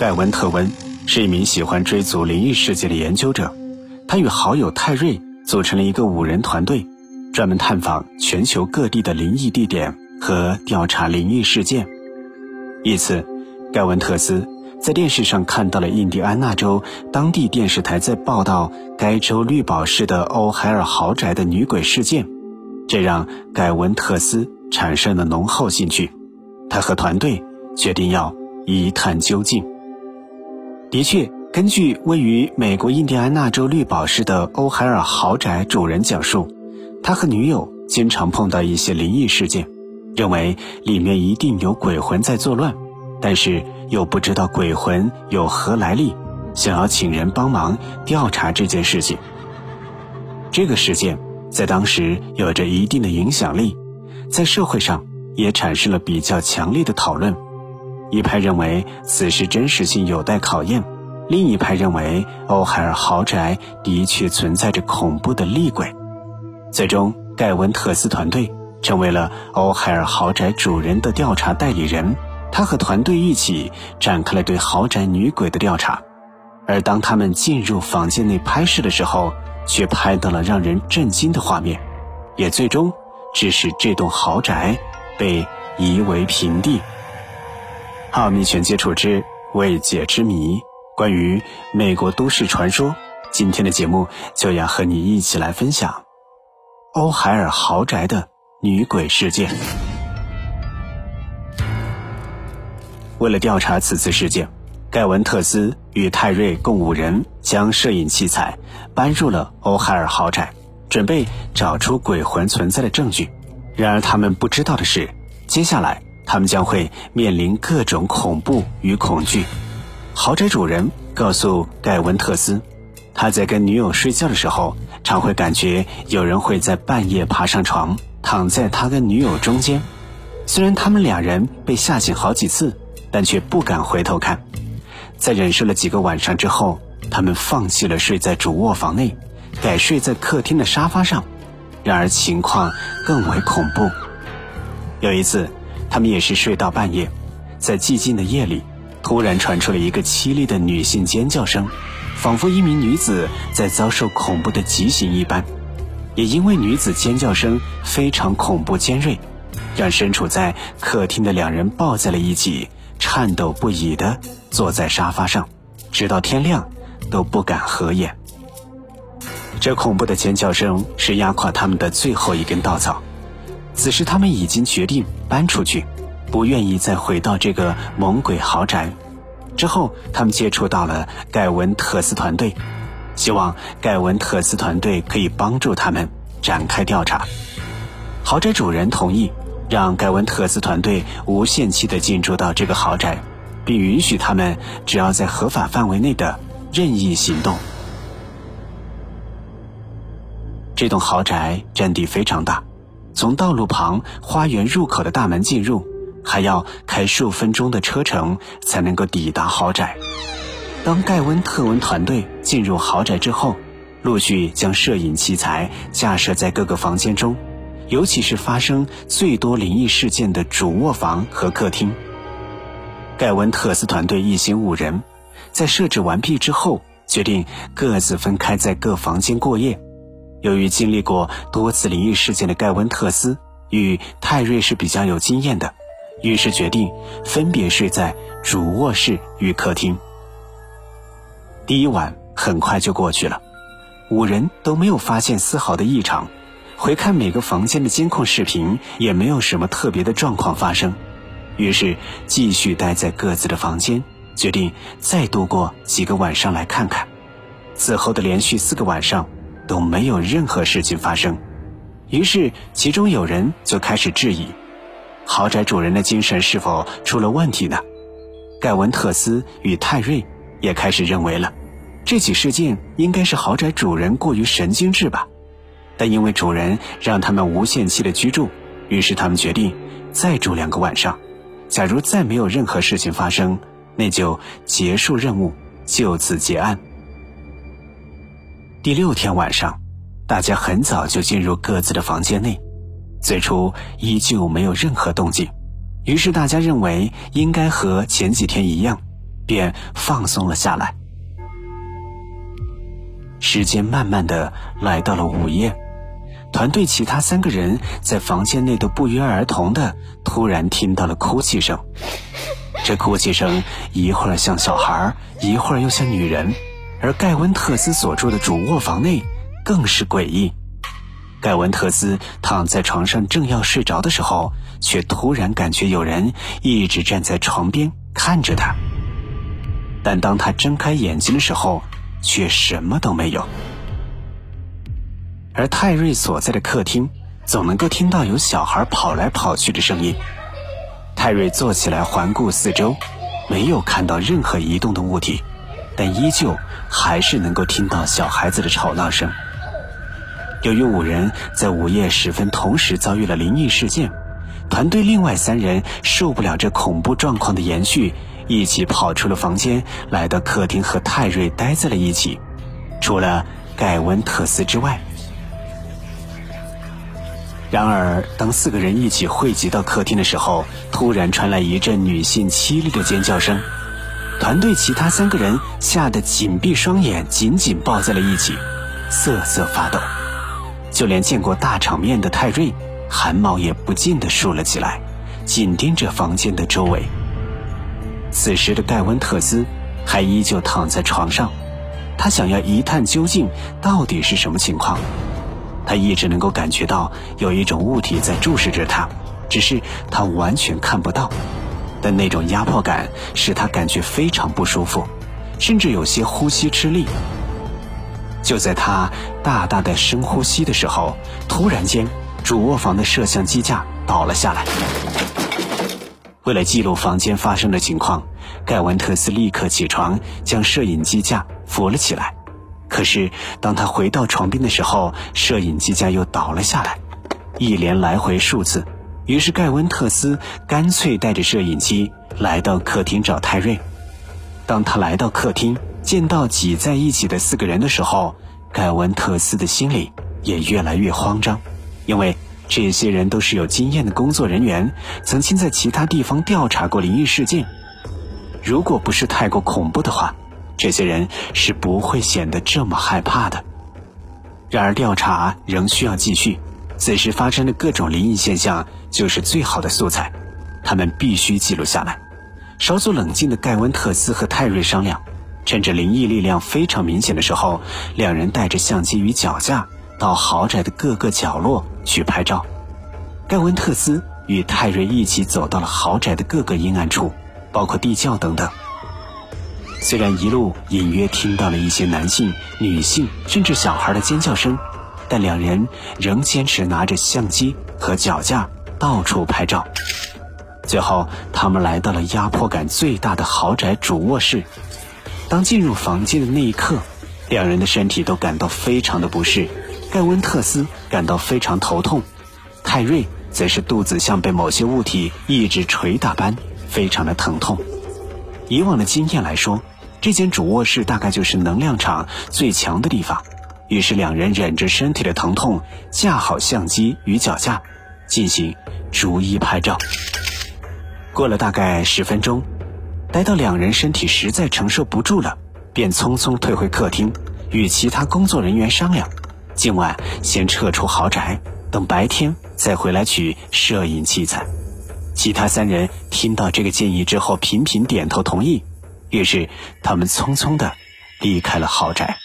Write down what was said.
盖文特温是一名喜欢追逐灵异事件的研究者，他与好友泰瑞组成了一个五人团队，专门探访全球各地的灵异地点和调查灵异事件。一次，盖文特斯在电视上看到了印第安纳州当地电视台在报道该州绿宝石的欧海尔豪宅的女鬼事件，这让盖文特斯产生了浓厚兴趣。他和团队决定要一探究竟。的确，根据位于美国印第安纳州绿宝石的欧海尔豪宅主人讲述，他和女友经常碰到一些灵异事件，认为里面一定有鬼魂在作乱，但是又不知道鬼魂有何来历，想要请人帮忙调查这件事情。这个事件在当时有着一定的影响力，在社会上也产生了比较强烈的讨论。一派认为此事真实性有待考验，另一派认为欧海尔豪宅的确存在着恐怖的厉鬼。最终，盖文特斯团队成为了欧海尔豪宅主人的调查代理人。他和团队一起展开了对豪宅女鬼的调查。而当他们进入房间内拍摄的时候，却拍到了让人震惊的画面，也最终致使这栋豪宅被夷为平地。奥秘全接触之未解之谜，关于美国都市传说，今天的节目就要和你一起来分享欧海尔豪宅的女鬼事件。为了调查此次事件，盖文特斯与泰瑞共五人将摄影器材搬入了欧海尔豪宅，准备找出鬼魂存在的证据。然而，他们不知道的是，接下来。他们将会面临各种恐怖与恐惧。豪宅主人告诉盖文特斯，他在跟女友睡觉的时候，常会感觉有人会在半夜爬上床，躺在他跟女友中间。虽然他们两人被吓醒好几次，但却不敢回头看。在忍受了几个晚上之后，他们放弃了睡在主卧房内，改睡在客厅的沙发上。然而情况更为恐怖。有一次。他们也是睡到半夜，在寂静的夜里，突然传出了一个凄厉的女性尖叫声，仿佛一名女子在遭受恐怖的极刑一般。也因为女子尖叫声非常恐怖尖锐，让身处在客厅的两人抱在了一起，颤抖不已地坐在沙发上，直到天亮都不敢合眼。这恐怖的尖叫声是压垮他们的最后一根稻草。此时，他们已经决定搬出去，不愿意再回到这个猛鬼豪宅。之后，他们接触到了盖文特斯团队，希望盖文特斯团队可以帮助他们展开调查。豪宅主人同意让盖文特斯团队无限期的进驻到这个豪宅，并允许他们只要在合法范围内的任意行动。这栋豪宅占地非常大。从道路旁花园入口的大门进入，还要开数分钟的车程才能够抵达豪宅。当盖温特文团队进入豪宅之后，陆续将摄影器材架设在各个房间中，尤其是发生最多灵异事件的主卧房和客厅。盖温特斯团队一行五人，在设置完毕之后，决定各自分开在各房间过夜。由于经历过多次灵异事件的盖温特斯与泰瑞是比较有经验的，于是决定分别睡在主卧室与客厅。第一晚很快就过去了，五人都没有发现丝毫的异常，回看每个房间的监控视频也没有什么特别的状况发生，于是继续待在各自的房间，决定再度过几个晚上来看看。此后的连续四个晚上。都没有任何事情发生，于是其中有人就开始质疑，豪宅主人的精神是否出了问题呢？盖文特斯与泰瑞也开始认为了，这起事件应该是豪宅主人过于神经质吧。但因为主人让他们无限期的居住，于是他们决定再住两个晚上。假如再没有任何事情发生，那就结束任务，就此结案。第六天晚上，大家很早就进入各自的房间内。最初依旧没有任何动静，于是大家认为应该和前几天一样，便放松了下来。时间慢慢的来到了午夜，团队其他三个人在房间内都不约而同的突然听到了哭泣声。这哭泣声一会儿像小孩，一会儿又像女人，而盖温特斯所住的主卧房内更是诡异。盖文特斯躺在床上正要睡着的时候，却突然感觉有人一直站在床边看着他。但当他睁开眼睛的时候，却什么都没有。而泰瑞所在的客厅，总能够听到有小孩跑来跑去的声音。泰瑞坐起来环顾四周，没有看到任何移动的物体，但依旧还是能够听到小孩子的吵闹声。由于五人在午夜时分同时遭遇了灵异事件，团队另外三人受不了这恐怖状况的延续，一起跑出了房间，来到客厅和泰瑞待在了一起。除了盖温特斯之外，然而当四个人一起汇集到客厅的时候，突然传来一阵女性凄厉的尖叫声，团队其他三个人吓得紧闭双眼，紧紧抱在了一起，瑟瑟发抖。就连见过大场面的泰瑞，汗毛也不禁地竖了起来，紧盯着房间的周围。此时的盖温特斯还依旧躺在床上，他想要一探究竟，到底是什么情况。他一直能够感觉到有一种物体在注视着他，只是他完全看不到。但那种压迫感使他感觉非常不舒服，甚至有些呼吸吃力。就在他大大的深呼吸的时候，突然间，主卧房的摄像机架倒了下来。为了记录房间发生的情况，盖文特斯立刻起床，将摄影机架扶了起来。可是，当他回到床边的时候，摄影机架又倒了下来，一连来回数次。于是，盖温特斯干脆带着摄影机来到客厅找泰瑞。当他来到客厅，见到挤在一起的四个人的时候，盖温特斯的心里也越来越慌张，因为这些人都是有经验的工作人员，曾经在其他地方调查过灵异事件。如果不是太过恐怖的话，这些人是不会显得这么害怕的。然而，调查仍需要继续。此时发生的各种灵异现象就是最好的素材，他们必须记录下来。稍作冷静的盖温特斯和泰瑞商量。趁着灵异力量非常明显的时候，两人带着相机与脚架到豪宅的各个角落去拍照。盖文特斯与泰瑞一起走到了豪宅的各个阴暗处，包括地窖等等。虽然一路隐约听到了一些男性、女性甚至小孩的尖叫声，但两人仍坚持拿着相机和脚架到处拍照。最后，他们来到了压迫感最大的豪宅主卧室。当进入房间的那一刻，两人的身体都感到非常的不适。盖温特斯感到非常头痛，泰瑞则是肚子像被某些物体一直捶打般，非常的疼痛。以往的经验来说，这间主卧室大概就是能量场最强的地方。于是两人忍着身体的疼痛，架好相机与脚架，进行逐一拍照。过了大概十分钟。待到两人身体实在承受不住了，便匆匆退回客厅，与其他工作人员商量，今晚先撤出豪宅，等白天再回来取摄影器材。其他三人听到这个建议之后，频频点头同意。于是他们匆匆的离开了豪宅。